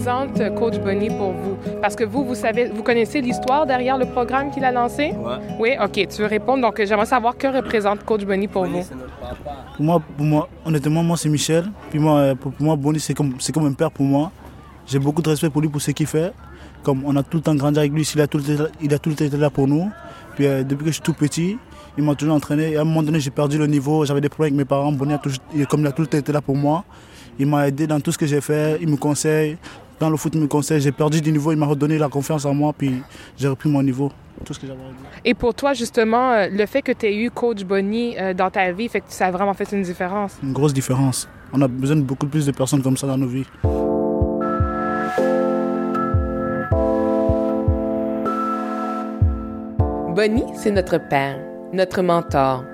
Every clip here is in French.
représente euh, Coach Bonnie pour vous? Parce que vous, vous savez, vous connaissez l'histoire derrière le programme qu'il a lancé? Ouais. Oui, OK, tu veux répondre. Donc, euh, j'aimerais savoir que représente Coach Bonnie pour vous. C'est notre papa. Pour moi, pour moi, honnêtement, moi c'est Michel. Puis moi, euh, pour, pour moi, Bonnie, c'est comme, c'est comme un père pour moi. J'ai beaucoup de respect pour lui, pour ce qu'il fait. Comme on a tout le temps grandi avec lui, il a tout le temps, il a tout le temps été là pour nous. Puis euh, depuis que je suis tout petit, il m'a toujours entraîné. Et à un moment donné, j'ai perdu le niveau, j'avais des problèmes avec mes parents. Bonnie, a toujours- comme il a tout le temps été là pour moi, il m'a aidé dans tout ce que j'ai fait. Il me conseille. Dans le foot, il me conseille. J'ai perdu du niveau, il m'a redonné la confiance en moi. Puis j'ai repris mon niveau. Tout ce que j'avais à dire. Et pour toi, justement, euh, le fait que tu aies eu Coach Bonnie euh, dans ta vie, fait que ça a vraiment fait une différence? Une grosse différence. On a besoin de beaucoup plus de personnes comme ça dans nos vies. Bonnie, c'est notre père, notre mentor.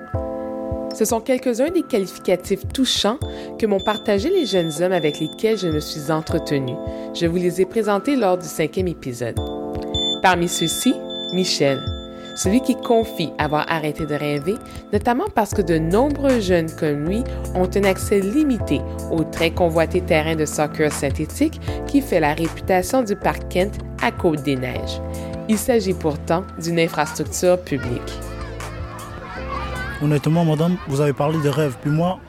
Ce sont quelques-uns des qualificatifs touchants que m'ont partagé les jeunes hommes avec lesquels je me suis entretenue. Je vous les ai présentés lors du cinquième épisode. Parmi ceux-ci, Michel, celui qui confie avoir arrêté de rêver, notamment parce que de nombreux jeunes comme lui ont un accès limité au très convoité terrain de soccer synthétique qui fait la réputation du parc Kent à Côte-des-Neiges. Il s'agit pourtant d'une infrastructure publique. Honnêtement, madame, vous avez parlé de rêve. Puis moi,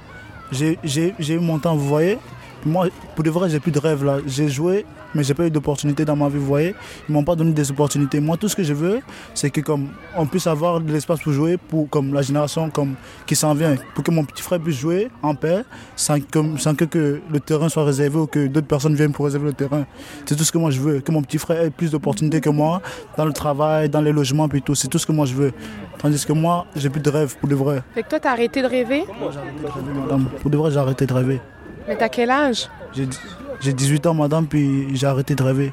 j'ai eu mon temps, vous voyez. Moi, pour de vrai, j'ai plus de rêve là. J'ai joué, mais j'ai pas eu d'opportunité dans ma vie, vous voyez. Ils m'ont pas donné des opportunités. Moi, tout ce que je veux, c'est que comme on puisse avoir de l'espace pour jouer, pour comme la génération comme qui s'en vient, pour que mon petit frère puisse jouer en paix, sans, comme, sans que, que le terrain soit réservé ou que d'autres personnes viennent pour réserver le terrain. C'est tout ce que moi je veux. Que mon petit frère ait plus d'opportunités que moi dans le travail, dans les logements, puis tout. C'est tout ce que moi je veux. Tandis que moi, j'ai plus de rêve pour de vrai. Fait que toi, t'as arrêté de rêver? Madame, pour de vrai, j'ai arrêté de rêver. Mais t'as quel âge? J'ai j'ai 18 ans, madame, puis j'ai arrêté de rêver.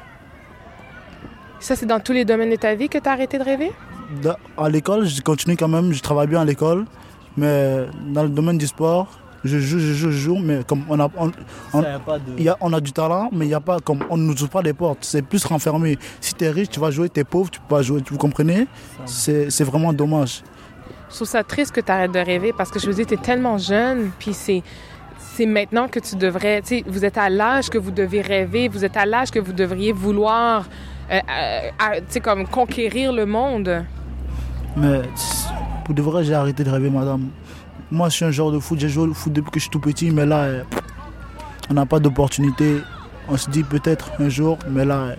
Ça, c'est dans tous les domaines de ta vie que t'as arrêté de rêver? À l'école, je continue quand même, je travaille bien à l'école, mais dans le domaine du sport, je joue, je joue, je joue, mais comme on a, on, on- Ça y a pas de. il y a, on a du talent, mais il y a pas, comme on ne nous ouvre pas les portes, c'est plus renfermé. Si tu es riche, tu vas jouer, tu es pauvre, tu peux pas jouer, vous comprenez? C'est c'est vraiment dommage. Je trouve ça triste que tu arrêtes de rêver parce que je veux dire, tu es tellement jeune, puis c'est. C'est maintenant que tu devrais, tu sais, vous êtes à l'âge que vous devez rêver, vous êtes à l'âge que vous devriez vouloir, euh, euh, tu sais, comme conquérir le monde. Mais pour de vrai, j'ai arrêté de rêver, madame. Moi, je suis un joueur de foot, j'ai joué au foot depuis que je suis tout petit, mais là, euh, on n'a pas d'opportunité. On se dit peut-être un jour, mais là,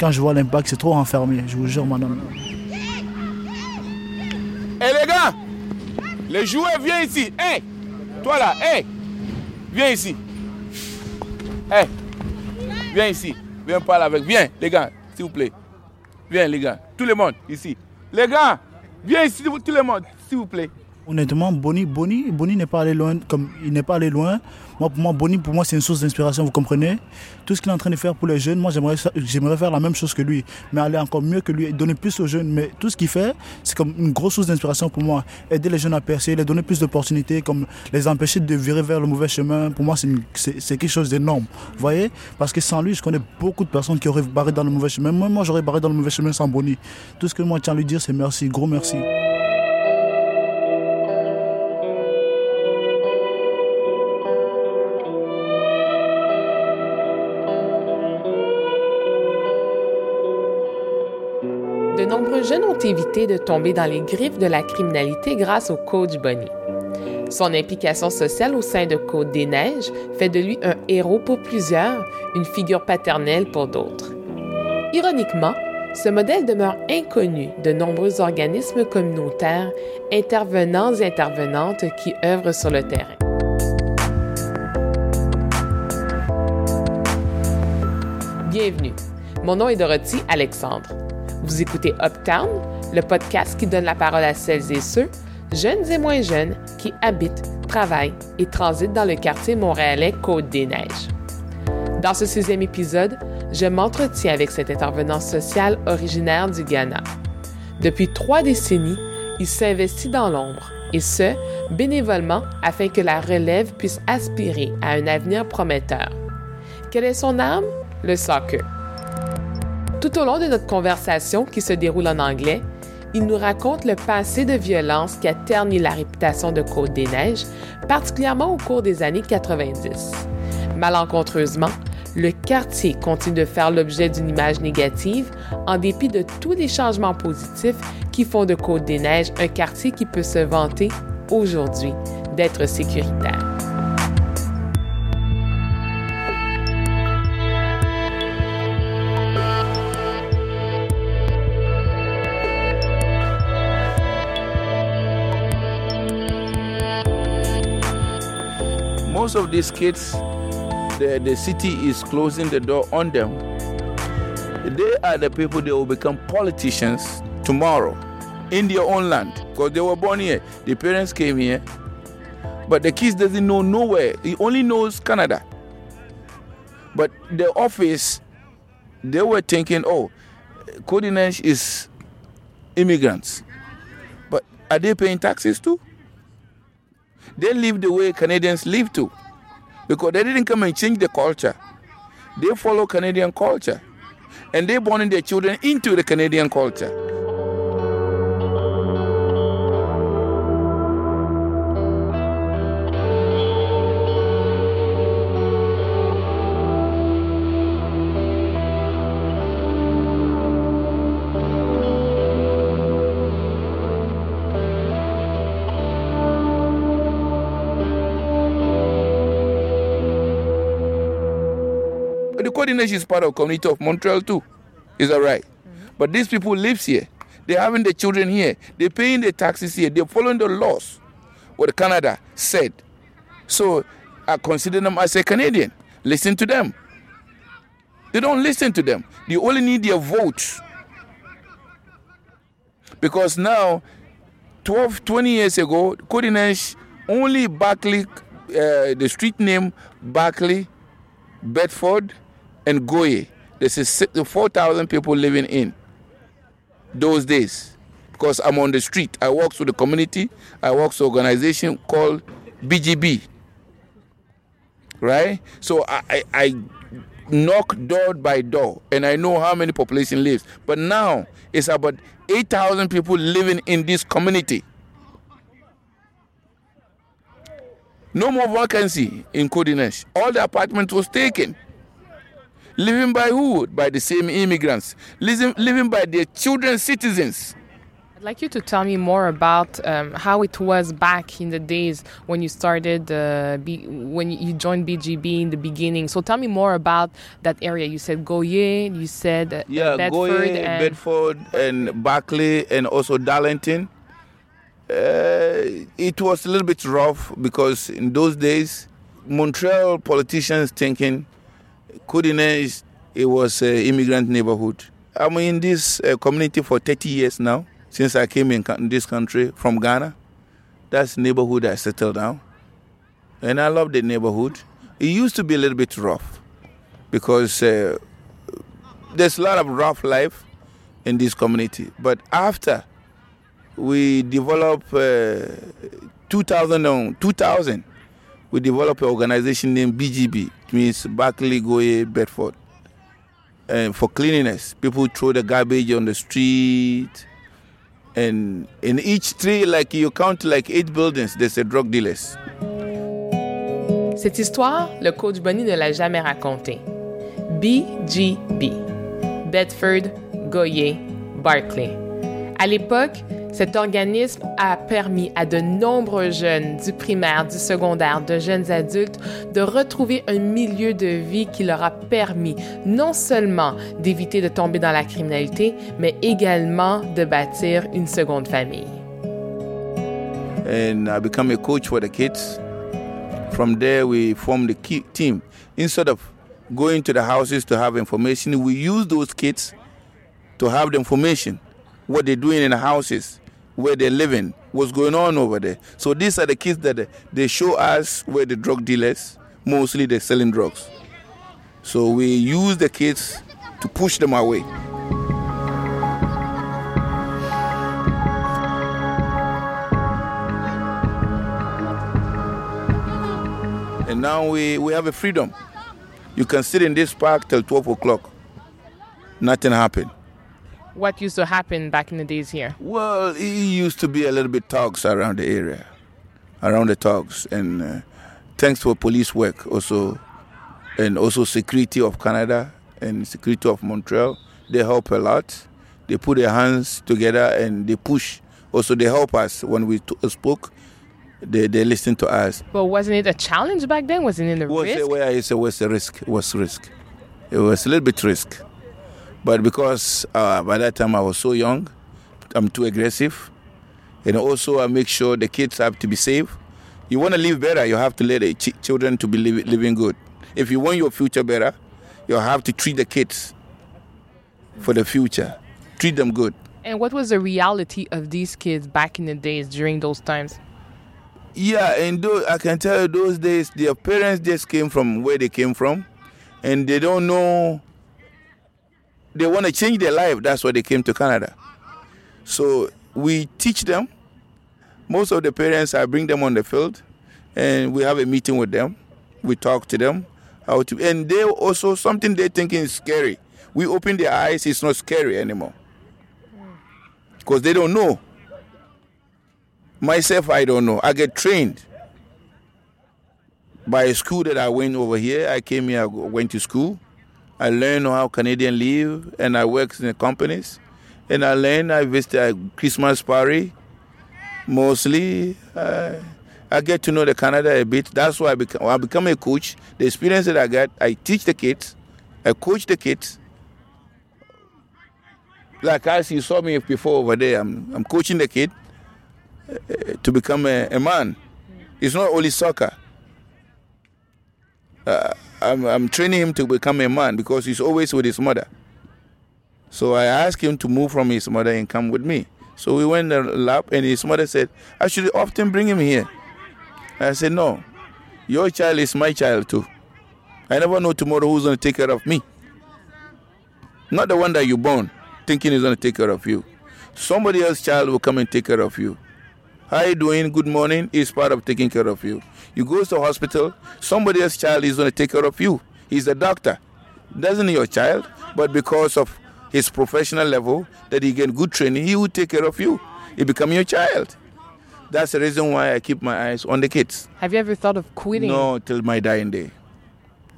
quand je vois l'impact, c'est trop renfermé, je vous jure, madame. Hé les gars Les joueurs, viens ici. Hé Toi là, hé Viens ici. Hé Viens ici. Viens parler avec. Viens, les gars, s'il vous plaît. Viens, les gars. Tout le monde, ici. Les gars, viens ici, tout le monde, s'il vous plaît. Honnêtement, Bonnie, Bonnie, Bonnie n'est pas allé loin, comme il n'est pas allé loin. Moi, pour moi, Bonnie, pour moi, c'est une source d'inspiration, vous comprenez? Tout ce qu'il est en train de faire pour les jeunes, moi, j'aimerais, j'aimerais faire la même chose que lui, mais aller encore mieux que lui, et donner plus aux jeunes. Mais tout ce qu'il fait, c'est comme une grosse source d'inspiration pour moi. Aider les jeunes à percer, les donner plus d'opportunités, comme les empêcher de virer vers le mauvais chemin. Pour moi, c'est, quelque chose d'énorme, vous voyez? Parce que sans lui, je connais beaucoup de personnes qui auraient barré dans le mauvais chemin. Moi, moi, j'aurais barré dans le mauvais chemin sans Bonnie. Tout ce que moi, je tiens à lui dire, c'est merci, gros merci. Jeunes ont évité de tomber dans les griffes de la criminalité grâce au coach Bonnie. Son implication sociale au sein de Côte des Neiges fait de lui un héros pour plusieurs, une figure paternelle pour d'autres. Ironiquement, ce modèle demeure inconnu de nombreux organismes communautaires, intervenants et intervenantes qui œuvrent sur le terrain. Bienvenue. Mon nom est Dorothy Alexandre. Vous écoutez Uptown, le podcast qui donne la parole à celles et ceux, jeunes et moins jeunes, qui habitent, travaillent et transitent dans le quartier montréalais Côte-des-Neiges. Dans ce sixième épisode, je m'entretiens avec cet intervenant social originaire du Ghana. Depuis trois décennies, il s'investit dans l'ombre, et ce, bénévolement afin que la relève puisse aspirer à un avenir prometteur. Quelle est son âme? Le soccer. Tout au long de notre conversation qui se déroule en anglais, il nous raconte le passé de violence qui a terni la réputation de Côte-des-Neiges, particulièrement au cours des années 90. Malencontreusement, le quartier continue de faire l'objet d'une image négative en dépit de tous les changements positifs qui font de Côte-des-Neiges un quartier qui peut se vanter aujourd'hui d'être sécuritaire. Most of these kids, the, the city is closing the door on them. They are the people that will become politicians tomorrow in their own land because they were born here. The parents came here, but the kids doesn't know nowhere. He only knows Canada. But the office, they were thinking, oh, Codinage is immigrants. But are they paying taxes too? They live the way Canadians live too. Because they didn't come and change the culture. They follow Canadian culture. And they born their children into the Canadian culture. The is part of community of Montreal too. Is that right? But these people lives here. They're having the children here. They're paying the taxes here. They're following the laws. What Canada said. So I consider them as a Canadian. Listen to them. They don't listen to them. They only need their votes. Because now, 12, 20 years ago, Codinage, only Barclay, uh, the street name Barclay, Bedford, and Goye. A si- 4,000 people living in those days. Because I'm on the street. I work with the community. I work with an organization called BGB. Right? So I, I, I knock door by door and I know how many population lives. But now it's about 8,000 people living in this community. No more vacancy in Codines. All the apartments was taken. Living by who? By the same immigrants. Living, living by their children, citizens. I'd like you to tell me more about um, how it was back in the days when you started, uh, B- when you joined BGB in the beginning. So tell me more about that area. You said Goye, you said uh, Yeah, Bedford, Goye, and Bedford, and Barclay, and also Darlington. Uh, it was a little bit rough because in those days, Montreal politicians thinking Codines it was an immigrant neighborhood. I'm in this uh, community for 30 years now, since I came in, this country from Ghana. That's neighborhood I settled down. And I love the neighborhood. It used to be a little bit rough because uh, there's a lot of rough life in this community. But after we developed uh, 2000, 2000, we developed an organization named BGB, it means Barclay Goye Bedford. And for cleanliness, people throw the garbage on the street. And in each street, like you count like eight buildings, there's a drug dealers. Cette histoire, le coach ne l'a jamais racontée. BGB. Bedford, Goyer, Barclay. À l'époque, cet organisme a permis à de nombreux jeunes du primaire, du secondaire, de jeunes adultes de retrouver un milieu de vie qui leur a permis non seulement d'éviter de tomber dans la criminalité, mais également de bâtir une seconde famille. and I become a coach for the kids. From there, we form the key team. Instead of going to the houses to have information, we use those kids to have the information, what they're doing in the houses, where they're living, what's going on over there. So these are the kids that they show us where the drug dealers, mostly they're selling drugs. So we use the kids to push them away. And now we, we have a freedom. You can sit in this park till 12 o'clock. Nothing happened. What used to happen back in the days here? Well, it used to be a little bit talks around the area, around the talks. And uh, thanks for police work also, and also security of Canada and security of Montreal. They help a lot. They put their hands together and they push. Also, they help us when we t- spoke. They they listen to us. But wasn't it a challenge back then? Wasn't it a was risk? a, where I say was a risk. It was risk. It was a little bit risk, but because uh, by that time I was so young, I'm too aggressive, and also I make sure the kids have to be safe. You want to live better, you have to let the ch- children to be liv- living good. If you want your future better, you have to treat the kids for the future. Treat them good. And what was the reality of these kids back in the days during those times? Yeah, and those, I can tell you those days, their parents just came from where they came from, and they don't know. They want to change their life. That's why they came to Canada. So we teach them. Most of the parents, I bring them on the field, and we have a meeting with them. We talk to them how to, and they also something they thinking is scary. We open their eyes. It's not scary anymore because they don't know. Myself, I don't know. I get trained by a school that I went over here. I came here, I went to school. I learned how Canadian live, and I worked in the companies. And I learned, I visited a Christmas party, mostly. Uh, I get to know the Canada a bit. That's why I become, I become a coach. The experience that I got, I teach the kids, I coach the kids. Like as you saw me before over there, I'm, I'm coaching the kid to become a, a man. It's not only soccer. Uh, I'm, I'm training him to become a man because he's always with his mother. So I asked him to move from his mother and come with me. So we went in the lab, and his mother said, I should often bring him here. I said, No, your child is my child too. I never know tomorrow who's going to take care of me. Not the one that you born, thinking he's going to take care of you. Somebody else's child will come and take care of you. How you doing? Good morning is part of taking care of you. You go to the hospital, somebody else's child is going to take care of you. He's a doctor. Doesn't your child, but because of his professional level, that he get good training, he will take care of you. He become your child. That's the reason why I keep my eyes on the kids. Have you ever thought of quitting? No, till my dying day.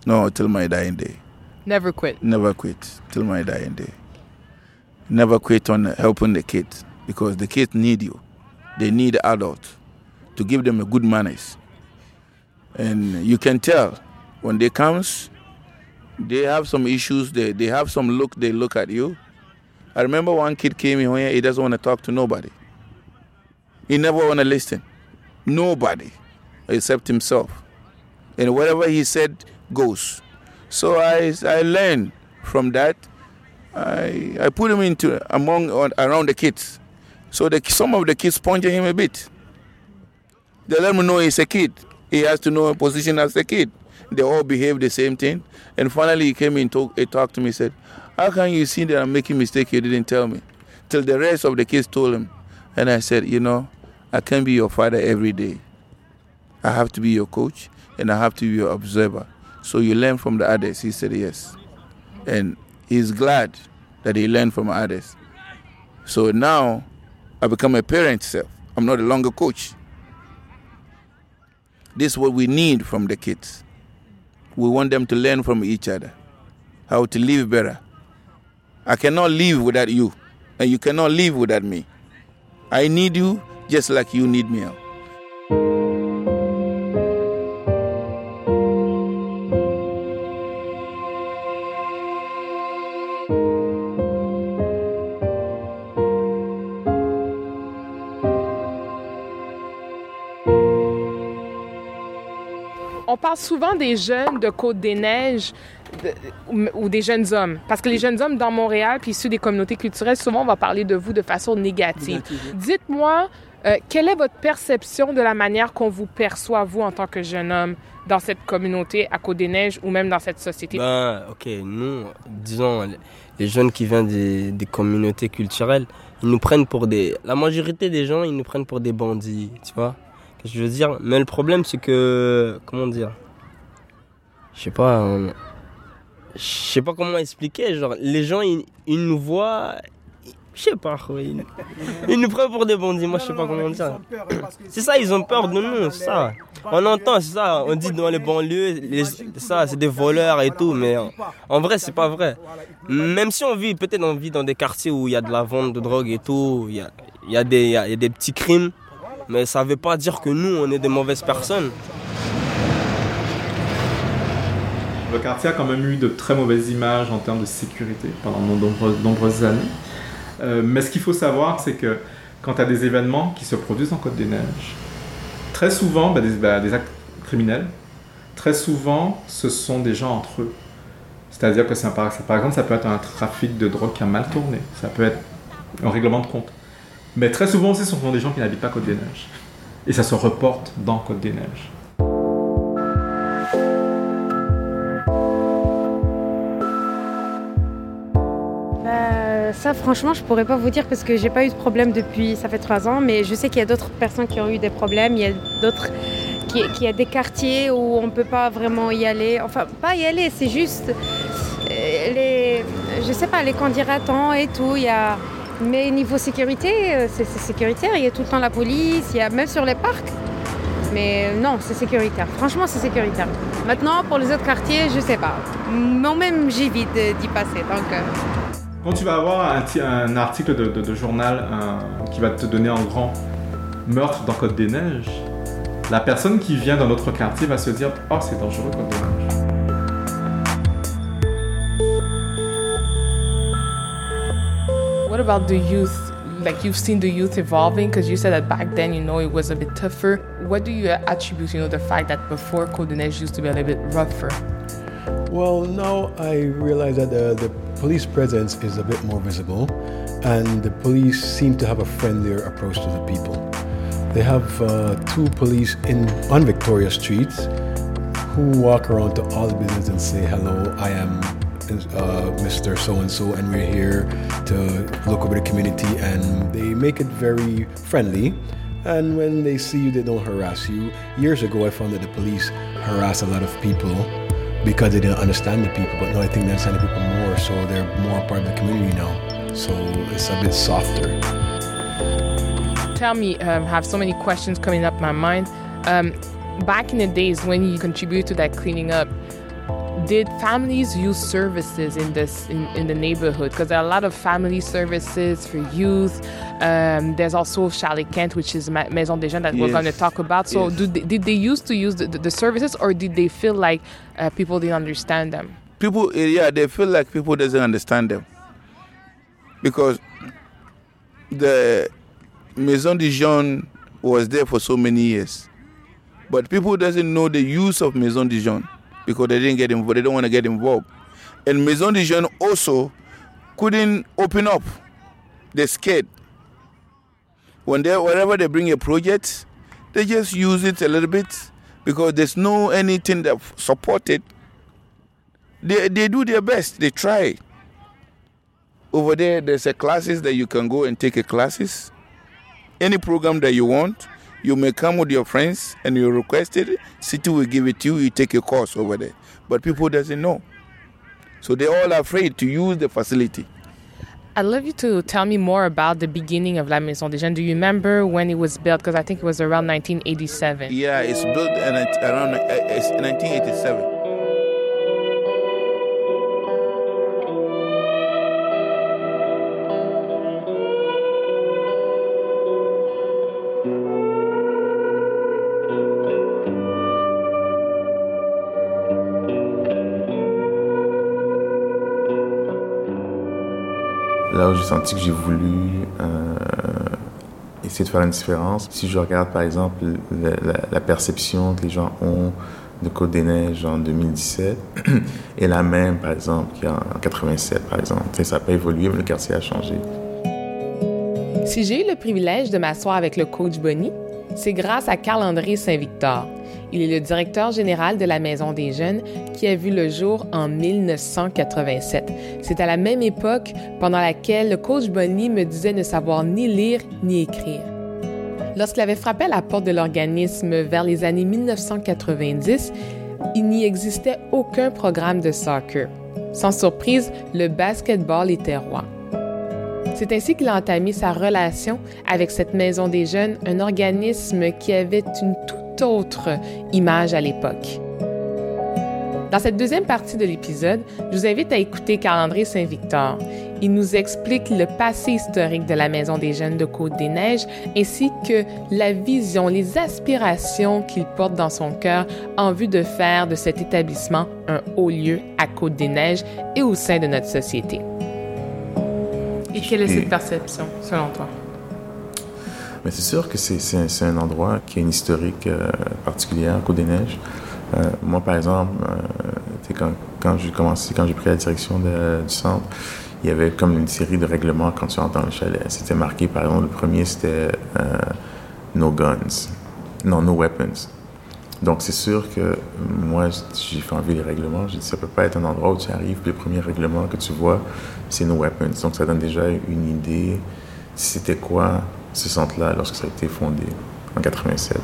No, till my dying day. Never quit. Never quit till my dying day. Never quit on helping the kids because the kids need you. They need adults to give them a good manners. And you can tell when they comes, they have some issues. They, they have some look. They look at you. I remember one kid came in here. He doesn't want to talk to nobody. He never want to listen. Nobody except himself. And whatever he said goes. So I, I learned from that. I, I put him into among around the kids. So the, some of the kids punched him a bit. They let me know he's a kid. He has to know a position as a kid. They all behave the same thing. And finally he came in talk, he talked to me, said, How can you see that I'm making mistake? You didn't tell me. Till the rest of the kids told him. And I said, you know, I can't be your father every day. I have to be your coach and I have to be your observer. So you learn from the others. He said yes. And he's glad that he learned from others. So now I become a parent self. I'm not a longer coach. This is what we need from the kids. We want them to learn from each other how to live better. I cannot live without you, and you cannot live without me. I need you just like you need me. On parle souvent des jeunes de Côte-des-Neiges de- ou, ou des jeunes hommes. Parce que les jeunes hommes dans Montréal, puis issus des communautés culturelles, souvent on va parler de vous de façon négative. Dites-moi, euh, quelle est votre perception de la manière qu'on vous perçoit, vous, en tant que jeune homme, dans cette communauté à Côte-des-Neiges ou même dans cette société? Ben, ok, nous, disons, les- jeunes qui viennent des, des communautés culturelles, ils nous prennent pour des. La majorité des gens, ils nous prennent pour des bandits, tu vois je veux dire Mais le problème, c'est que. Comment dire Je sais pas. on- Je sais pas comment expliquer. Genre, les gens, ils, nous voient. Je sais pas. Ils nous prennent pour des bandits, moi je sais pas comment dire. C'est ça, ils ont peur de nous, ça. On entend, ça, on dit dans les banlieues, ça, c'est des voleurs et tout, mais en vrai, c'est pas vrai. Même si on vit, peut-être on vit dans des quartiers où il y a de la vente de drogue et tout, il y a, y a, y a des petits crimes, mais ça veut pas dire que nous, on est des mauvaises personnes. Le quartier a quand même eu de très mauvaises images en termes de sécurité pendant de nombreuses, années. Euh, mais ce qu'il faut savoir, c'est que quand tu as des événements qui se produisent en Côte des Neiges, très souvent, bah, des, bah, des, actes criminels, très souvent, ce sont des gens entre eux. C'est-à-dire que, par exemple, ça peut être un trafic de drogue qui a mal tourné, ça peut être un règlement de compte. Mais très souvent aussi, ce sont des gens qui n'habitent pas Côte des Neiges. Et ça se reporte dans Côte des Neiges. Ça, franchement, je pourrais pas vous dire parce que j'ai pas eu de problème depuis, ça fait trois ans, mais je sais qu'il y a d'autres personnes qui ont eu des problèmes. Il y a d'autres, qu'il y a des quartiers où on peut pas vraiment y aller. Enfin, pas y aller, c'est juste euh, les, je sais pas, les candidatants et tout. Il y a, mais niveau sécurité, euh, c'est sécuritaire. Il y a tout le temps la police. Il y a même sur les parcs. Mais non, c'est sécuritaire. Franchement, c'est sécuritaire. Maintenant, pour les autres quartiers, je sais pas. Moi-même, j'évite d'y passer. Donc. Euh, quand tu vas avoir un, article de, journal qui va te donner en grand meurtre dans Côte des Neiges, la personne qui vient dans notre quartier va se dire Oh, c'est dangereux Côte des Neiges. What about the youth? Like you've seen the youth evolving because you said that back then, you know, it was a bit tougher. What do you attribute, you know, the fact that before des used to be a little bit rougher? Well, now I realize that the, the police presence is a bit more visible, and the police seem to have a friendlier approach to the people. They have uh, two police in on Victoria Street who walk around to all the businesses and say, "Hello, I am uh, Mr. So and So, and we're here to look over the community." And they make it very friendly. And when they see you, they don't harass you. Years ago, I found that the police harass a lot of people because they didn't understand the people. But now I think they understand the people more, so they're more part of the community now. So it's a bit softer. Tell me, um, I have so many questions coming up my mind. Um, back in the days when you contribute to that cleaning up, did families use services in this in, in the neighborhood? Because there are a lot of family services for youth. Um, there's also Charlie Kent, which is Maison des Jeunes that yes. we're going to talk about. So, yes. they, did they used to use the, the, the, services, or did they feel like uh, people didn't understand them? People, yeah, they feel like people doesn't understand them because the Maison des Jeunes was there for so many years, but people doesn't know the use of Maison des Jeunes because they didn't get involved. They don't want to get involved. And Maison de also couldn't open up. They're scared. When they, whenever they bring a project, they just use it a little bit because there's no anything that support it. They, they do their best. They try. Over there, there's a classes that you can go and take a classes. Any program that you want, you may come with your friends and you request it. City will give it to you. You take a course over there, but people doesn't know, so they're all afraid to use the facility. I'd love you to tell me more about the beginning of La Maison des Jeunes. Do you remember when it was built? Because I think it was around 1987. Yeah, it's built around uh, 1987. Où j'ai senti que j'ai voulu euh, essayer de faire une différence. Si je regarde par exemple la, perception que les gens ont de Côte des Neiges en 2017 et la même par exemple qu'il y a en 87 par exemple. ça n'a pas évolué, mais le quartier a changé. Si j'ai eu le privilège de m'asseoir avec le coach Bonnie, c'est grâce à Carl-André Saint-Victor. Il est le directeur général de la Maison des Jeunes a vu le jour en 1987. C'est à la même époque pendant laquelle le coach Bonnie me disait ne savoir ni lire ni écrire. Lorsqu'il avait frappé à la porte de l'organisme vers les années 1990, il n'y existait aucun programme de soccer. Sans surprise, le basketball était roi. C'est ainsi qu'il a entamé sa relation avec cette Maison des Jeunes, un organisme qui avait une toute autre image à l'époque. Dans cette deuxième partie de l'épisode, je vous invite à écouter Carl-André Saint-Victor. Il nous explique le passé historique de la Maison des Jeunes de Côte-des-Neiges ainsi que la vision, les aspirations qu'il porte dans son cœur en vue de faire de cet établissement un haut lieu à Côte-des-Neiges et au sein de notre société. Et quelle est cette perception, selon toi? Mais c'est sûr que c'est un, endroit qui a une historique euh, particulière, Côte-des-Neiges. Euh, moi, par exemple, euh, quand, quand j'ai quand j'ai pris la direction du centre, il y avait comme une série de règlements quand tu entres dans le chalet. C'était marqué, par exemple, le premier, c'était euh, No guns. Non, No weapons. Donc, c'est sûr que moi, j'ai fait enlever les règlements. J'ai dit, ça peut pas être un endroit où tu arrives, le premier règlement que tu vois, c'est No weapons. Donc, ça donne déjà une idée c'était quoi ce centre-là lorsque ça a été fondé en 87.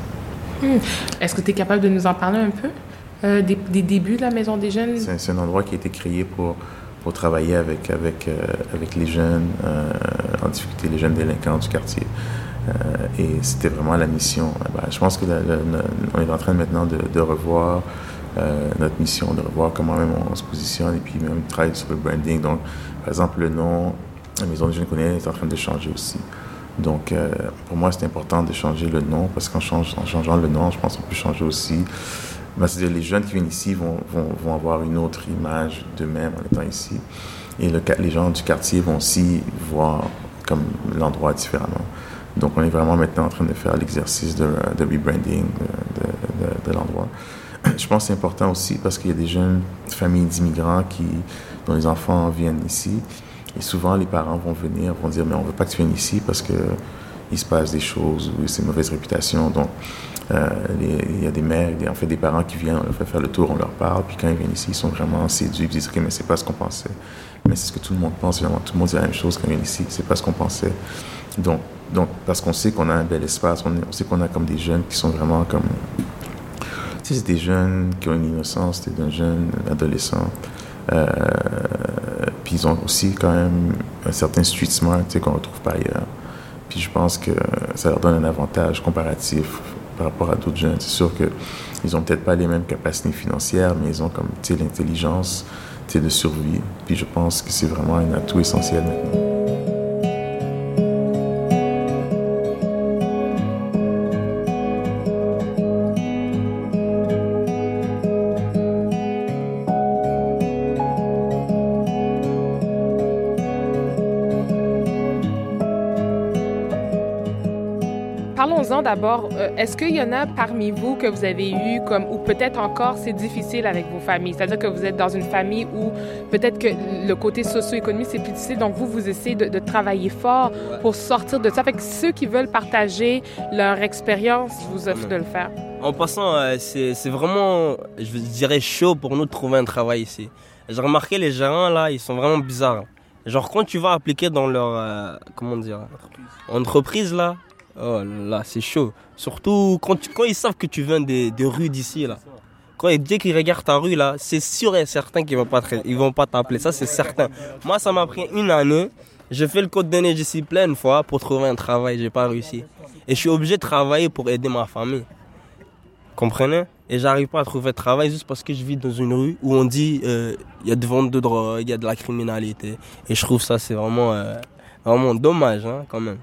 Hmm. Est-ce que tu es capable de nous en parler un peu euh, des, débuts de la Maison des Jeunes? C'est un endroit qui a été créé pour, pour travailler avec, avec, euh, avec les jeunes euh, en difficulté, les jeunes délinquants du quartier. et c'était vraiment la mission. Ben, je pense qu'on est en train maintenant de, revoir notre mission, de revoir comment même on se positionne et puis même travailler sur le branding. Donc, par exemple, le nom, la Maison des Jeunes connaît est en train de changer aussi. Donc, euh, pour moi, c'est important de changer le nom parce qu'en en changeant le nom, je pense qu'on peut changer aussi. Ben, les jeunes qui viennent ici vont, avoir une autre image d'eux-mêmes en étant ici. Et le, les gens du quartier vont aussi voir comme l'endroit différemment. Donc, on est vraiment maintenant en train de faire l'exercice de, rebranding de, l'endroit. Je pense que c'est important aussi parce qu'il y a des jeunes familles d'immigrants dont les enfants viennent ici et souvent, les parents vont venir, vont dire, mais on ne veut pas que tu viennes ici parce que il se passe des choses ou c'est mauvaise réputation. Donc, euh, il y a des mères, en fait des parents qui viennent, on leur fait faire le tour, on leur parle, puis quand ils viennent ici, ils sont vraiment séduits, ils disent, ok, mais c'est pas ce qu'on pensait. Mais c'est ce que tout le monde pense, vraiment. Tout le monde dit la même chose quand ils viennent ici, c'est pas ce qu'on pensait. Donc, donc parce qu'on sait qu'on a un bel espace, on, sait qu'on a comme des jeunes qui sont vraiment comme. Tu sais, c'est des jeunes qui ont une innocence, c'est des jeunes adolescents. Euh, puis ils ont aussi quand même un certain street smart qu'on ne retrouve pas ailleurs. Puis je pense que ça leur donne un avantage comparatif par rapport à d'autres jeunes. C'est sûr qu'ils n'ont peut-être pas les mêmes capacités financières, mais ils ont comme l'intelligence de survie. Puis je pense que c'est vraiment un atout essentiel maintenant. D'abord, euh, est-ce qu'il y en a parmi vous que vous avez eu comme, ou peut-être encore c'est difficile avec vos familles? C'est-à-dire que vous êtes dans une famille où peut-être que le côté socio-économique c'est plus difficile, donc vous, vous essayez de, travailler fort pour sortir de ça. Fait que ceux qui veulent partager leur expérience, je vous offre de le faire. En passant, euh, c'est vraiment, je dirais, chaud pour nous de trouver un travail ici. J'ai remarqué les gérants là, ils sont vraiment bizarres. Genre quand tu vas appliquer dans leur, euh, comment dire, entreprise là, Oh là, c'est chaud. Surtout quand, ils savent que tu viens des, rues d'ici, là. Quand, dès qu'ils regardent ta rue, là, c'est sûr et certain qu'ils ne vont pas ils t'appeler. Ça, c'est certain. Moi, ça m'a pris une année. J'ai fait le code de neige plein de fois pour trouver un travail. J'ai pas réussi. Et je suis obligé de travailler pour aider ma famille. Comprenez? Et j'arrive pas à trouver de travail juste parce que je vis dans une rue où on dit il euh, y a de vente de drogue, il y a de la criminalité. Et je trouve ça, c'est vraiment, euh, dommage, hein, quand même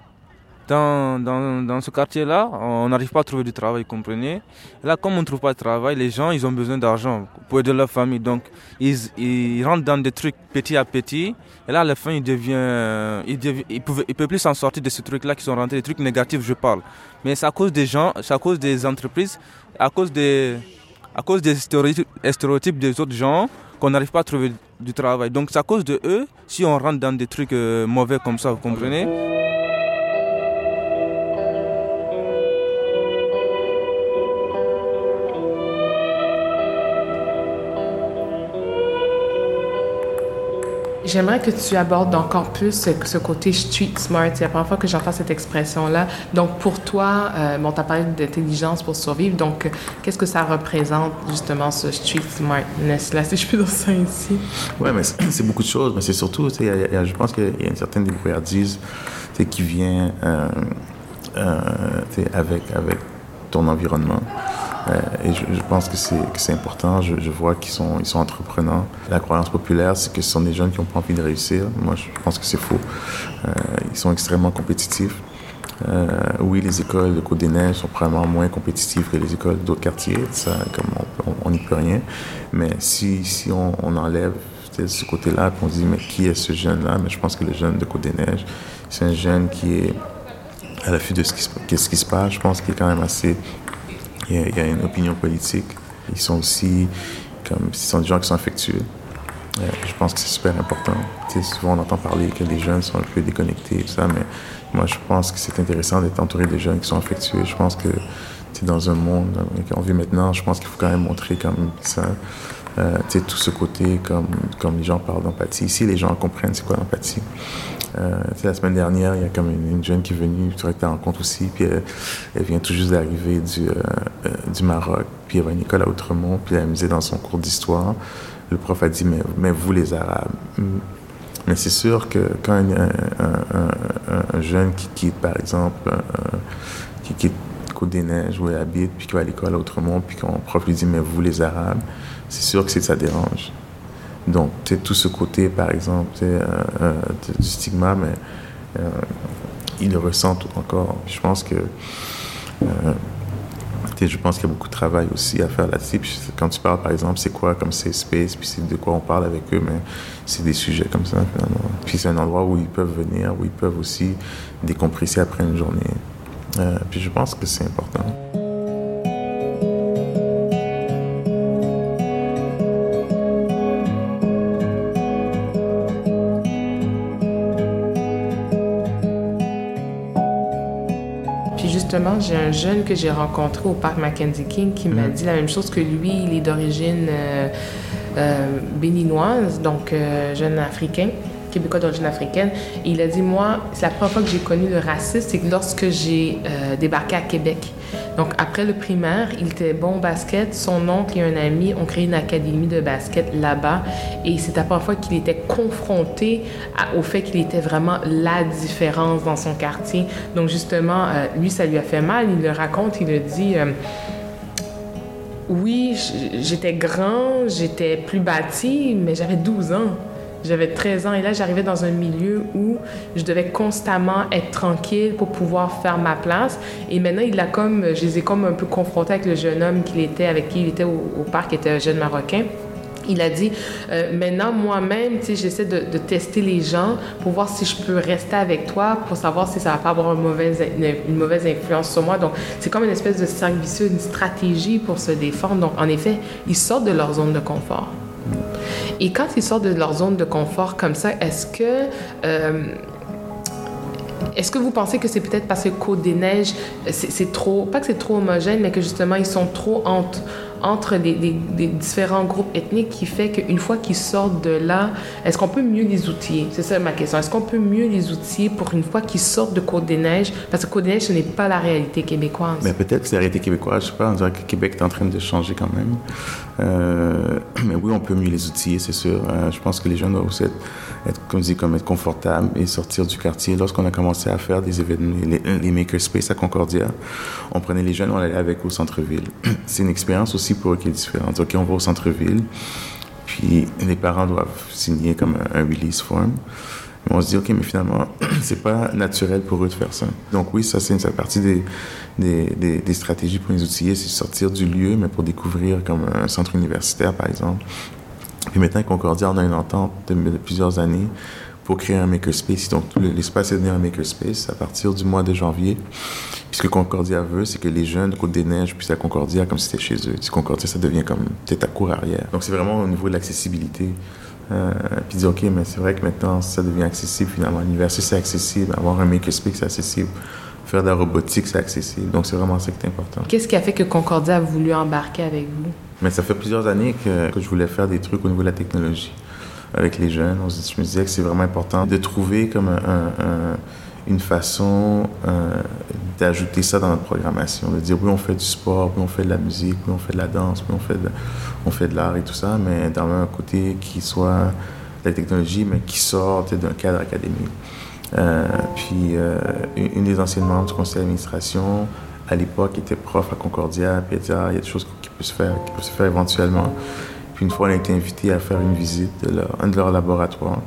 dans, dans, dans ce quartier-là, on n'arrive pas à trouver du travail, comprenez? là, comme on ne trouve pas de travail, les gens, ils ont besoin d'argent pour aider leur famille. Donc, ils, ils rentrent dans des trucs petit à petit. Et là, à la fin, ils deviennent, ils ne peuvent plus s'en sortir de ces trucs-là qui sont rentrés, des trucs négatifs, je parle. Mais c'est à cause des gens, c'est à cause des entreprises, à cause des, à cause des stéréotypes des autres gens qu'on n'arrive pas à trouver du travail. Donc, c'est à cause de eux, si on rentre dans des trucs euh, mauvais comme ça, vous comprenez? J'aimerais que tu abordes encore plus ce, côté street smart. C'est la première fois que j'entends cette expression-là. Donc, pour toi, euh, bon, tu parlé d'intelligence pour survivre. Donc, qu'est-ce que ça représente, justement, ce street smartness-là, si je peux dire ça ici? Oui, mais c'est beaucoup de choses. Mais c'est surtout, y a- je pense qu'il y a une certaine débrouillardise qui vient euh, euh, avec, avec ton environnement. Euh, et je, pense que c'est important. Je, vois qu'ils sont, ils sont entreprenants. La croyance populaire, c'est que ce sont des jeunes qui n'ont pas envie de réussir. Moi, je pense que c'est faux. Euh, ils sont extrêmement compétitifs. Euh, oui, les écoles de Côte-des-Neiges sont probablement moins compétitives que les écoles d'autres quartiers. Ça, on- n'y peut rien. Mais si, si on, enlève ce côté-là, on se dit, mais qui est ce jeune-là? Mais je pense que le jeune de Côte-des-Neiges, c'est un jeune qui est à l'affût de ce qui se passe. Je pense qu'il est quand même assez. Il y, a, une opinion politique. Ils sont aussi comme. Ce sont des gens qui sont affectueux. Euh, je pense que c'est super important. Tu sais, souvent, on entend parler que les jeunes sont un peu déconnectés tout ça, mais moi, je pense que c'est intéressant d'être entouré de jeunes qui sont affectueux. Je pense que tu dans un monde qu'on vit maintenant, je pense qu'il faut quand même montrer comme ça. Euh, tu tout ce côté, comme, comme les gens parlent d'empathie. Ici, les gens comprennent c'est quoi l'empathie. Euh, la semaine dernière, il y a comme une, une jeune qui est venue, tu que tu rencontres aussi, puis elle, vient tout juste d'arriver du, euh, euh, du Maroc, puis elle va à une école à Outremont, puis elle me disait dans son cours d'histoire, le prof a dit, mais, mais vous les Arabes, mais c'est sûr que quand un, un, un, un- un jeune qui quitte, par exemple, qui quitte Côte-des-Neiges où elle habite, puis qui va à l'école à Outremont, puis qu'on prof lui dit, mais vous les Arabes, c'est sûr que ça dérange. Donc, sais, tout ce côté, par exemple, euh, euh, du stigma, mais euh, ils le ressentent encore. Je pense que, je pense qu'il y a beaucoup de travail aussi à faire là-dessus. Quand tu parles, par exemple, c'est quoi comme c'est space, puis c'est de quoi on parle avec eux, mais c'est des sujets comme ça. Puis c'est un endroit où ils peuvent venir, où ils peuvent aussi décompresser après une journée. Puis je pense que c'est important. J'ai un jeune que j'ai rencontré au parc Mackenzie King qui m'a dit la même chose que lui. Il est d'origine euh, euh, béninoise, donc euh, jeune africain, québécois d'origine africaine. Et il a dit Moi, c'est la première fois que j'ai connu le racisme, c'est que lorsque j'ai euh, débarqué à Québec. Donc après le primaire, il était bon basket. Son oncle et un ami ont créé une académie de basket là-bas. Et c'est la première fois qu'il était confronté au fait qu'il était vraiment la différence dans son quartier. Donc justement, euh, lui, ça lui a fait mal. Il le raconte, il le dit. euh, oui, j'étais grand, j'étais plus bâti, mais j'avais 12 ans. J'avais 13 ans et là, j'arrivais dans un milieu où je devais constamment être tranquille pour pouvoir faire ma place. Et maintenant, il a comme, je les ai comme un peu confrontés avec le jeune homme qu'il était, avec qui il était au, parc, qui était un jeune Marocain. Il a dit, euh, maintenant, moi-même, j'essaie de, tester les gens pour voir si je peux rester avec toi, pour savoir si ça va pas avoir une mauvaise, une mauvaise influence sur moi. Donc, c'est comme une espèce de cercle vicieux, une stratégie pour se défendre. Donc, en effet, ils sortent de leur zone de confort. Et quand ils sortent de leur zone de confort comme ça, est-ce que... euh, vous pensez que c'est peut-être parce que Côte-des-Neiges, c'est c'est trop, pas que c'est trop homogène, mais que justement ils sont trop entre, entre les, les- les différents groupes ethniques qui fait qu'une fois qu'ils sortent de là, est-ce qu'on peut mieux les outiller? C'est ça ma question. Est-ce qu'on peut mieux les outiller pour une fois qu'ils sortent de Côte-des-Neiges? Parce que Côte-des-Neiges, ce n'est pas la réalité québécoise. Mais peut-être que c'est la réalité québécoise, je sais pas, on dirait que Québec est en train de changer quand même. Euh, mais oui, on peut mieux les outiller, c'est sûr. Euh, je pense que les jeunes doivent aussi être, comme dis, comme être confortables et sortir du quartier. Lorsqu'on a commencé à faire des événements, les, les makerspace à Concordia, on prenait les jeunes, on allait avec au centre-ville. C'est une expérience aussi pour eux qui est différente. OK, on va au centre-ville, puis les parents doivent signer comme un, release form. Mais on se dit, OK, mais finalement, c'est pas naturel pour eux de faire ça. Donc oui, ça, c'est une partie des, des, stratégies pour les outiller, c'est sortir du lieu, mais pour découvrir comme un centre universitaire, par exemple. Puis maintenant, Concordia, on a une entente de, plusieurs années pour créer un makerspace. Donc, l'espace est devenu un makerspace à partir du mois de janvier. Puis ce que Concordia veut, c'est que les jeunes de Côte-des-Neiges puissent à Concordia comme si c'était chez eux. Si Concordia, ça devient comme peut-être à court arrière. Donc, c'est vraiment au niveau de l'accessibilité. Euh, puis dire, OK, mais c'est vrai que maintenant, ça devient accessible finalement. L'université, c'est accessible. Avoir un makerspace, c'est accessible. Faire de la robotique, c'est accessible. Donc, c'est vraiment ça qui est important. Qu'est-ce qui a fait que Concordia a voulu embarquer avec vous? Mais ça fait plusieurs années que, que je voulais faire des trucs au niveau de la technologie. avec les jeunes. On se- je me disais que c'est vraiment important de trouver comme un- un- une façon euh, d'ajouter ça dans notre programmation, de dire oui, on fait du sport, oui, on fait de la musique, oui, on fait de la danse, oui, on fait de, on fait de l'art et tout ça, mais dans un côté qui soit de la technologie, mais qui sorte d'un cadre académique. Euh, puis, euh, une des anciennes membres du conseil d'administration, à l'époque, était prof à Concordia, puis elle disait, Ah, il y a des choses qui peuvent se faire, qui peuvent se faire éventuellement. Puis une fois, on a été invité à faire une visite de leur- un de leurs laboratoires,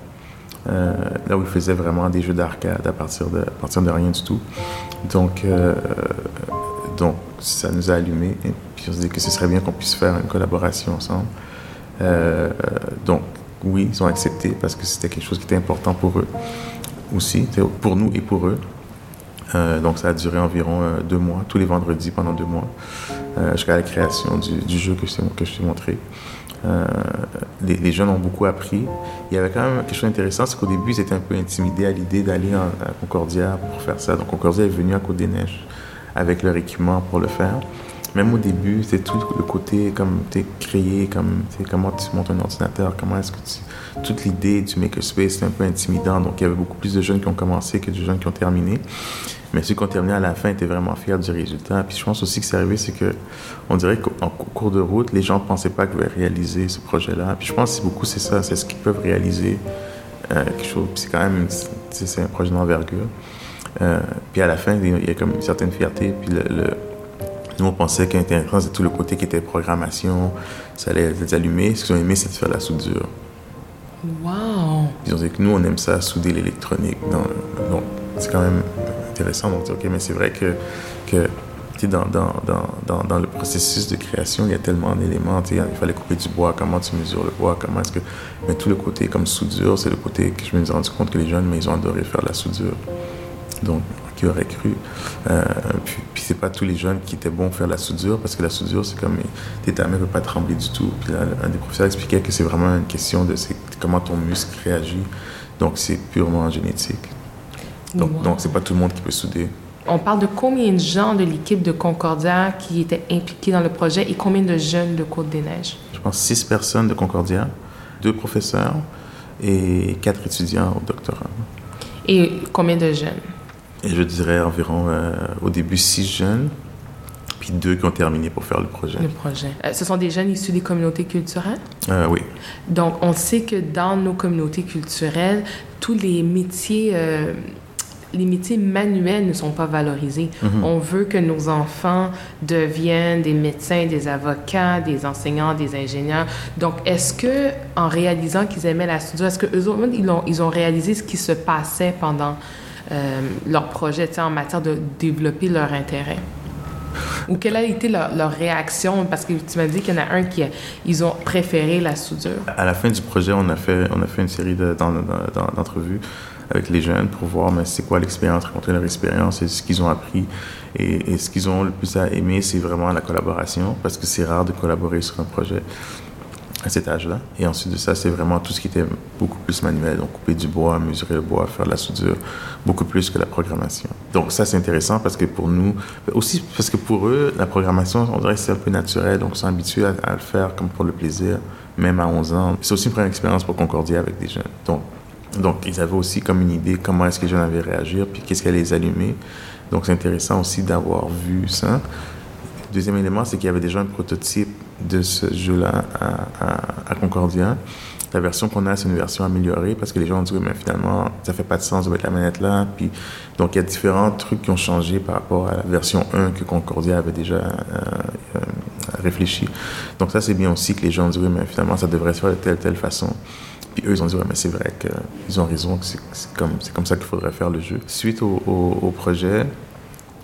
euh, là où ils faisaient vraiment des jeux d'arcade à partir de, rien du tout. Donc, euh, donc ça nous a allumés, et puis on se dit que ce serait bien qu'on puisse faire une collaboration ensemble. Euh, donc, oui, ils ont accepté parce que c'était quelque chose qui était important pour eux aussi, pour nous et pour eux. Donc ça a duré environ deux mois, tous les vendredis pendant deux mois, jusqu'à la création du, jeu que je que je t'ai montré. Euh, les, jeunes ont beaucoup appris. Il y avait quand même quelque chose d'intéressant, c'est qu'au début, ils étaient un peu intimidés à l'idée d'aller à Concordia pour faire ça. Donc Concordia est venu à Côte-des-Neiges avec leur équipement pour le faire. Même au début, c'est tout le côté comme tu créé, comme comment tu montes un ordinateur, comment est-ce que tu... Toute l'idée du makerspace, c'est un peu intimidant. Donc il y avait beaucoup plus de jeunes qui ont commencé que de jeunes qui ont terminé. Mais ceux qui ont terminé à la fin étaient vraiment fiers du résultat. Puis je pense aussi que c'est arrivé, c'est que on dirait qu'en cou- cours de route, les gens ne pensaient pas qu'ils pouvaient réaliser ce projet-là. Puis je pense que beaucoup, c'est ça, c'est ce qu'ils peuvent réaliser. euh, quelque chose. Puis c'est quand même, c'est un projet d'envergure. Euh, puis à la fin, il y a comme une certaine fierté. Puis le, le- nous, on pensait qu'il était intéressant, c'est tout le côté qui était programmation, ça allait les allumer. Ce qu'ils ont aimé, c'est de faire la soudure. Wow! Ils ont dit que nous, on aime ça, souder l'électronique. Donc, c'est quand même intéressant. Donc, OK, mais c'est vrai que, que dans, dans, dans, dans, le processus de création, il y a tellement d'éléments. Il fallait couper du bois, comment tu mesures le bois, comment est-ce que... Mais tout le côté comme soudure, c'est le côté que je me suis rendu compte que les jeunes, mais ils ont adoré faire la soudure. Donc, qui aurait cru. Euh, puis, puis c'est pas tous les jeunes qui étaient bons à faire la soudure, parce que la soudure, c'est comme tes main ne peut pas trembler du tout. Puis un des professeurs expliquait que c'est vraiment une question de comment ton muscle réagit. Donc c'est purement génétique. Donc, Wow. donc c'est pas tout le monde qui peut souder. On parle de combien de gens de l'équipe de Concordia qui étaient impliqués dans le projet et combien de jeunes de Côte-des-Neiges? Je pense six personnes de Concordia, deux professeurs et quatre étudiants au doctorat. Et combien de jeunes? Et je dirais environ euh, au début six jeunes, puis deux qui ont terminé pour faire le projet. Le projet. Euh, ce sont des jeunes issus des communautés culturelles? Euh, oui. Donc, on sait que dans nos communautés culturelles, tous les métiers, les métiers manuels ne sont pas valorisés. Mhm. On veut que nos enfants deviennent des médecins, des avocats, des enseignants, des ingénieurs. Donc, est-ce que, en réalisant qu'ils aimaient la soudure, est-ce que eux autres, ils ont, ils ont réalisé ce qui se passait pendant euh, leur projet, en matière de développer leur intérêt? Ou quelle a été leur, leur réaction? Parce que tu m'as dit qu'il y en a un qui, a- ils ont préféré la soudure. À la fin du projet, on a fait, on a fait une série de- d'en- d'en- d'entrevues avec les jeunes pour voir mais c'est quoi l'expérience, raconter leur expérience et ce qu'ils ont appris. Et, ce qu'ils ont le plus à aimer, c'est vraiment la collaboration, parce que c'est rare de collaborer sur un projet à cet âge-là. Et ensuite de ça, c'est vraiment tout ce qui était beaucoup plus manuel, donc couper du bois, mesurer le bois, faire de la soudure, beaucoup plus que la programmation. Donc ça, c'est intéressant parce que pour nous, aussi parce que pour eux, la programmation, on dirait que c'est un peu naturel, donc ils sont habitués à, à le faire comme pour le plaisir, même à 11 ans. C'est aussi une première expérience pour Concordia avec des jeunes. Donc, donc ils avaient aussi comme une idée comment est-ce que les jeunes allaient réagir, puis qu'est-ce qu'elle les allumait. Donc c'est intéressant aussi d'avoir vu ça. Deuxième élément, c'est qu'il y avait déjà un prototype de ce jeu-là à, Concordia. La version qu'on a, c'est une version améliorée parce que les gens ont dit, mais finalement, ça fait pas de sens de mettre la manette là. Puis, donc, il y a différents trucs qui ont changé par rapport à la version 1 que Concordia avait déjà euh, euh, réfléchi. Donc, ça, c'est bien aussi que les gens ont dit, mais finalement, ça devrait se faire de telle, telle façon. Puis eux, ils ont dit, ouais, mais c'est vrai qu'ils ont raison, c'est comme, comme ça qu'il faudrait faire le jeu. Suite au, projet,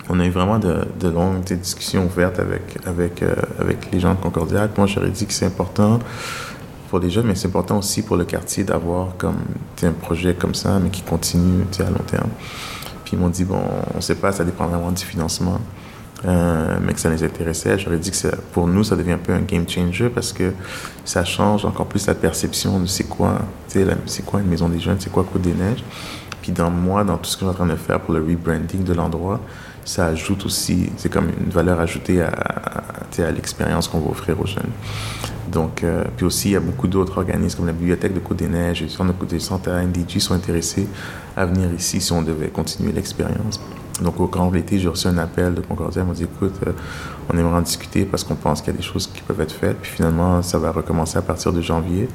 on a eu vraiment de, de longues discussions ouvertes avec, avec, euh, avec les gens de Concordia. Moi, j'aurais dit que c'est important pour les jeunes, mais c'est important aussi pour le quartier d'avoir un projet comme ça, mais qui continue à long terme. Puis ils m'ont dit, bon, on ne sait pas, ça dépend vraiment du financement, euh, mais que ça les intéressait. J'aurais dit que pour nous, ça devient un peu un game changer parce que ça change encore plus la perception de c'est quoi, c'est quoi une maison des jeunes, c'est quoi Côte des Neiges. Puis dans moi, dans tout ce que je suis en train de faire pour le rebranding de l'endroit, ça ajoute aussi, c'est comme une valeur ajoutée à, l'expérience qu'on va offrir aux jeunes. Donc, euh, puis aussi, il y a beaucoup d'autres organismes comme la Bibliothèque de Côte-des-Neiges le Centre de côte Centre NDG sont intéressés à venir ici si on devait continuer l'expérience. Donc, au grand l'été, j'ai reçu un appel de Concordia. Ils m'ont dit écoute, euh, on aimerait en discuter parce qu'on pense qu'il y a des choses qui peuvent être faites. Puis finalement, ça va recommencer à partir de janvier.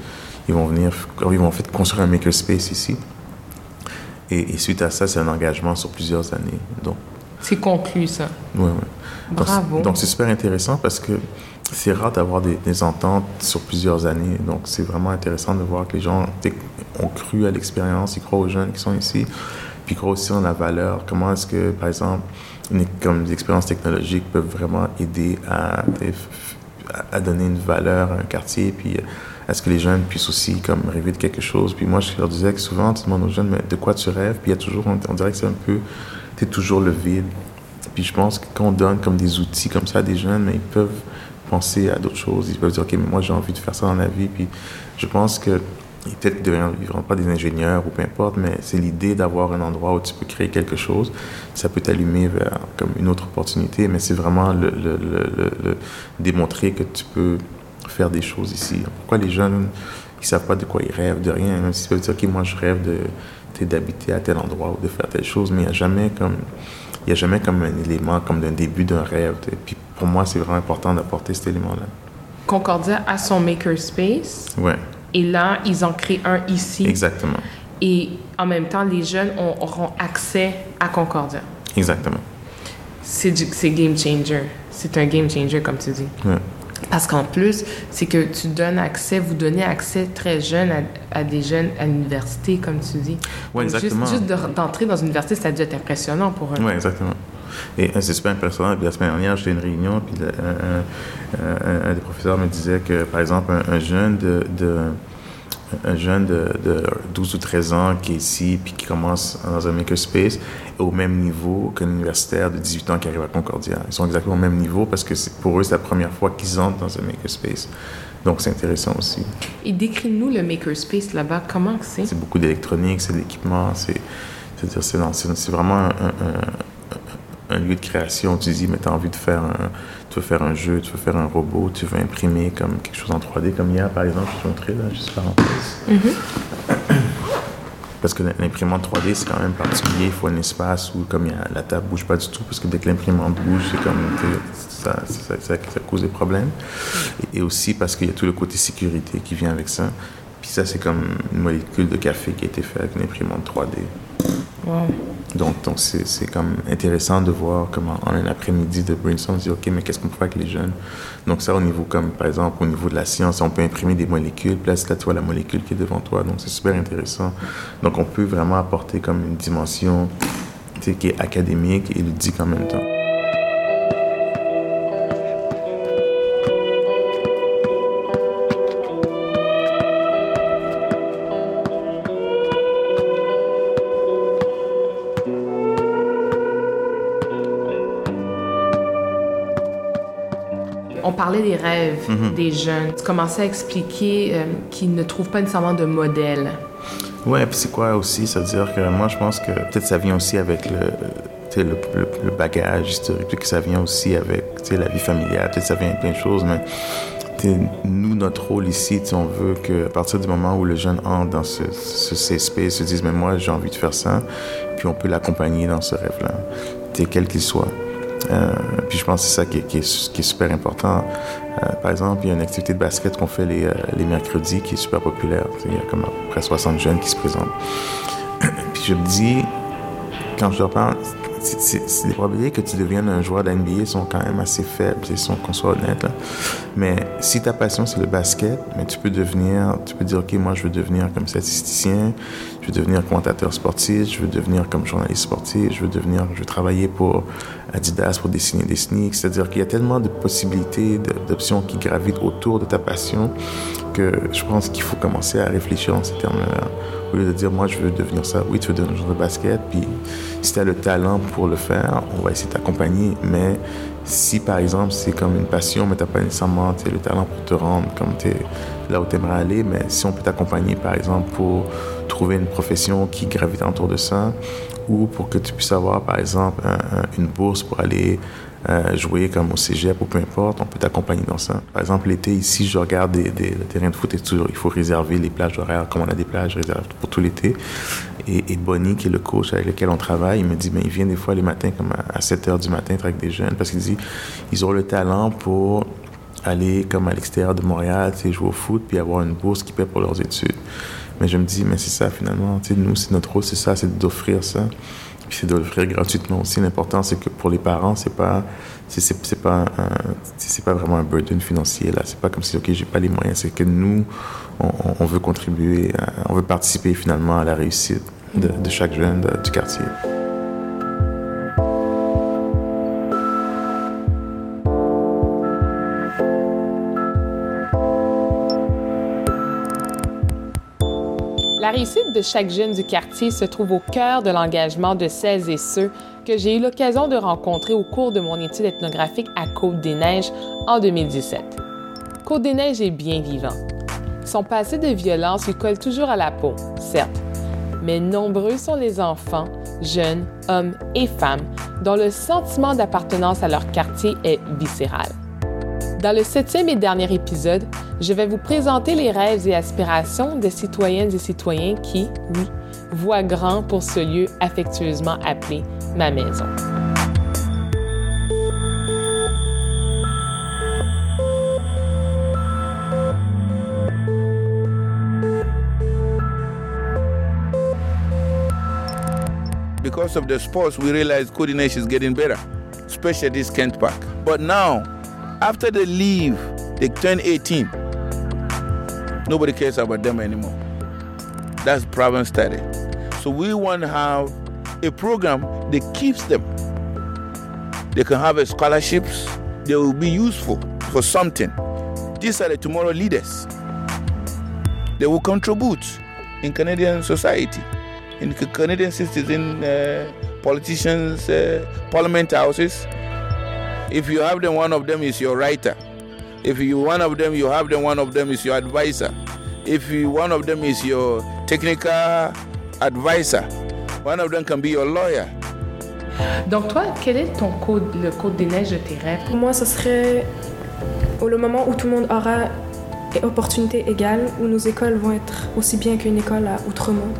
Ils vont venir, ils vont en fait construire un makerspace ici. Et, suite à ça, c'est un engagement sur plusieurs années. Donc, c'est conclu, ça. Oui, oui. Bravo. Donc, c'est super intéressant parce que c'est rare d'avoir des, ententes sur plusieurs années. Donc, c'est vraiment intéressant de voir que les gens ont cru à l'expérience, ils croient aux jeunes qui sont ici, croient aussi en la valeur. Comment est-ce que, par exemple, une, comme des expériences technologiques peuvent vraiment aider à, donner une valeur à un quartier, puis à ce que les jeunes puissent aussi comme rêver de quelque chose? Puis moi, je leur disais que souvent, tu demandes aux jeunes, mais de quoi tu rêves? Puis il y a toujours, on, dirait que c'est un peu, tu toujours le vide. Puis je pense que quand on donne comme des outils comme ça à des jeunes, mais ils peuvent penser à d'autres choses. Ils peuvent dire, OK, mais moi, j'ai envie de faire ça dans la vie. Puis je pense que peut-être qu'ils ne deviendront pas des ingénieurs ou peu importe, mais c'est l'idée d'avoir un endroit où tu peux créer quelque chose. Ça peut t'allumer vers comme une autre opportunité, mais c'est vraiment le, le, le, démontrer que tu peux faire des choses ici. Pourquoi les jeunes, ils savent pas de quoi ils rêvent, de rien, même s'ils peuvent dire, OK, moi, je rêve de d'habiter à tel endroit ou de faire telle chose, mais il n'y a jamais comme il y a jamais comme un élément comme d'un début d'un rêve. Et puis pour moi, c'est vraiment important d'apporter cet élément-là. Concordia a son makerspace. Ouais. Et là, ils en créent un ici. Exactement. Et en même temps, les jeunes auront accès à Concordia. Exactement. C'est game changer. C'est un game changer, comme tu dis. Ouais. Parce qu'en plus, c'est que tu donnes accès, vous donnez accès très jeune à, des jeunes à l'université, comme tu dis. Oui, exactement. Juste, d'entrer dans une université, ça a dû être impressionnant pour eux. Oui, exactement. Et c'est super impressionnant. Puis la semaine dernière, j'étais à une réunion, puis un, des professeurs me disait que, par exemple, un, jeune de un jeune de, 12 ou 13 ans qui est ici puis qui commence dans un makerspace est au même niveau qu'un universitaire de 18 ans qui arrive à Concordia. Ils sont exactement au même niveau parce que pour eux, c'est la première fois qu'ils entrent dans un makerspace. Donc, c'est intéressant aussi. Et décris-nous le makerspace là-bas. Comment c'est? C'est beaucoup d'électronique, c'est de l'équipement, c'est c'est vraiment un, un lieu de création. Tu dis, mais tu as envie de faire un, tu veux faire un jeu, tu veux faire un robot, tu veux imprimer comme quelque chose en 3D, comme hier par exemple, je te montrer là, juste parenthèse. Mm Parce que l'imprimante 3D, c'est quand même particulier. Il faut un espace où, comme la table bouge pas du tout, parce que dès que l'imprimante bouge, c'est comme ça, ça, ça, cause des problèmes. Et, aussi parce qu'il y a tout le côté sécurité qui vient avec ça. Puis ça, c'est comme une molécule de café qui a été faite avec une imprimante 3D. Donc, donc c'est, comme intéressant de voir comment en un après-midi de brainstorm, on se dit, OK, mais qu'est-ce qu'on peut faire avec les jeunes? Donc ça, au niveau, comme par exemple, au niveau de la science, on peut imprimer des molécules, puis là, vois la molécule qui est devant toi. Donc c'est super intéressant. Donc on peut vraiment apporter comme une dimension qui est académique et ludique en même temps. Parlais des rêves mhm. des jeunes. Tu commençais à expliquer euh, qu'ils ne trouvent pas nécessairement de modèle. Ouais, puis c'est quoi aussi? C'est-à-dire que moi, je pense que peut-être ça vient aussi avec le, le, le, bagage historique, puis que ça vient aussi avec la vie familiale, peut-être ça vient avec plein de choses, mais nous, notre rôle ici, on veut qu'à partir du moment où le jeune entre dans ce, ce CSP, se dise, mais moi, j'ai envie de faire ça, puis on peut l'accompagner dans ce rêve-là, quel qu'il soit. Euh, puis je pense que c'est ça qui est, super important. Euh, par exemple, il y a une activité de basket qu'on fait les, euh, mercredis qui est super populaire. Il y a comme à peu près 60 jeunes qui se présentent. puis je me dis, quand je leur parle, les probabilités que tu deviennes un joueur d'NBA sont quand même assez faibles, sont qu'on soit honnête. Mais si ta passion c'est le basket, mais tu peux devenir, tu peux dire ok moi je veux devenir comme statisticien, je veux devenir commentateur sportif, je veux devenir comme journaliste sportif, je veux devenir, je veux travailler pour Adidas pour dessiner des sneaks. C'est-à-dire qu'il y a tellement de possibilités, d'options qui gravitent autour de ta passion que je pense qu'il faut commencer à réfléchir en ces termes-là. Au lieu de dire, moi, je veux devenir ça. Oui, tu veux devenir un joueur de basket, puis si tu as le talent pour le faire, on va essayer de t'accompagner. Mais si, par exemple, c'est comme une passion, mais tu n'as pas nécessairement le talent pour te rendre comme là où tu aimerais aller, mais si on peut t'accompagner, par exemple, pour trouver une profession qui gravite autour de ça, ou pour que tu puisses avoir, par exemple, une bourse pour aller euh, jouer comme au cégep ou peu importe, on peut t'accompagner dans ça. Par exemple, l'été, ici, je regarde des, terrains de foot et toujours, il faut réserver les plages horaires, comme on a des plages réservées pour tout l'été. Et, Bonnie, qui est le coach avec lequel on travaille, il me dit, ben, il vient des fois les matins, comme à 7 heures du matin, avec des jeunes, parce qu'il dit, ils ont le talent pour aller comme à l'extérieur de Montréal, jouer au foot, puis avoir une bourse qui paie pour leurs études. Mais je me dis, mais c'est ça finalement, nous, c'est notre rôle, c'est ça, c'est d'offrir ça c'est de l'offrir gratuitement aussi. L'important, c'est que pour les parents, c'est pas, c'est, pas, c'est pas vraiment un burden financier là. C'est pas comme si ok, j'ai pas les moyens. C'est que nous, on, veut contribuer, on veut participer finalement à la réussite de chaque jeune du quartier. La réussite de chaque jeune du quartier se trouve au cœur de l'engagement de celles et ceux que j'ai eu l'occasion de rencontrer au cours de mon étude ethnographique à Côte-des-Neiges en 2017. Côte-des-Neiges est bien vivant. Son passé de violence lui colle toujours à la peau, certes, mais nombreux sont les enfants, jeunes, hommes et femmes dont le sentiment d'appartenance à leur quartier est viscéral. Dans le septième et dernier épisode, je vais vous présenter les rêves et aspirations des citoyennes et citoyens qui, oui, voient grand pour ce lieu affectueusement appelé ma maison. Because of the sports, we realize coordination is getting better, especially this Kent Park. But now, after they leave, they turn 18. Nobody cares about them anymore. That's problem study. So we want to have a program that keeps them. They can have scholarships. They will be useful for something. These are the tomorrow leaders. They will contribute in Canadian society, in Canadian citizens, uh, politicians, uh, parliament houses. If you have them, one of them is your writer. If you one of them, you have them, one of them is your advisor. If you, one of them is your technical advisor, one of them can be your lawyer. Donc toi, quel est ton code, le code des neiges de tes rêves? Pour moi, ce serait au le moment où tout le monde aura des opportunités égales, où nos écoles vont être aussi bien qu'une école à Outremont.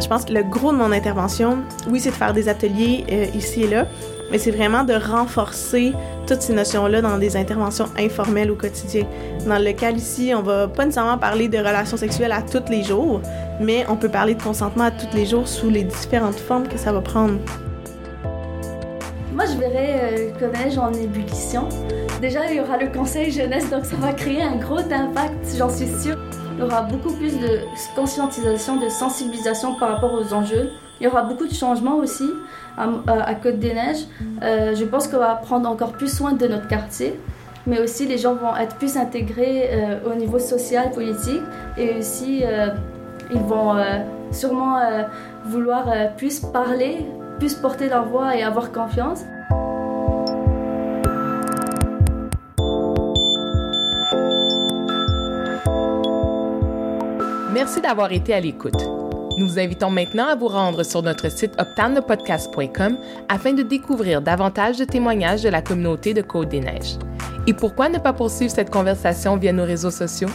Je pense que le gros de mon intervention, oui, c'est de faire des ateliers euh, ici et là, mais c'est vraiment de renforcer toutes ces notions-là dans des interventions informelles au quotidien. Dans le cas ici, on va pas nécessairement parler de relations sexuelles à tous les jours, mais on peut parler de consentement à tous les jours sous les différentes formes que ça va prendre. Moi, je verrais euh, le collège en ébullition. Déjà, il y aura le conseil jeunesse, donc ça va créer un gros impact, j'en suis sûre. Il y aura beaucoup plus de conscientisation, de sensibilisation par rapport aux enjeux. Il y aura beaucoup de changements aussi à, Côte-des-Neiges. Euh, je pense qu'on va prendre encore plus soin de notre quartier, mais aussi les gens vont être plus intégrés euh, au niveau social, politique, et aussi euh, ils vont sûrement vouloir plus parler, plus porter leur voix et avoir confiance. Merci d'avoir été à l'écoute. Nous vous invitons maintenant à vous rendre sur notre site optanopodcast.com afin de découvrir davantage de témoignages de la communauté de Côte des Neiges. Et pourquoi ne pas poursuivre cette conversation via nos réseaux sociaux?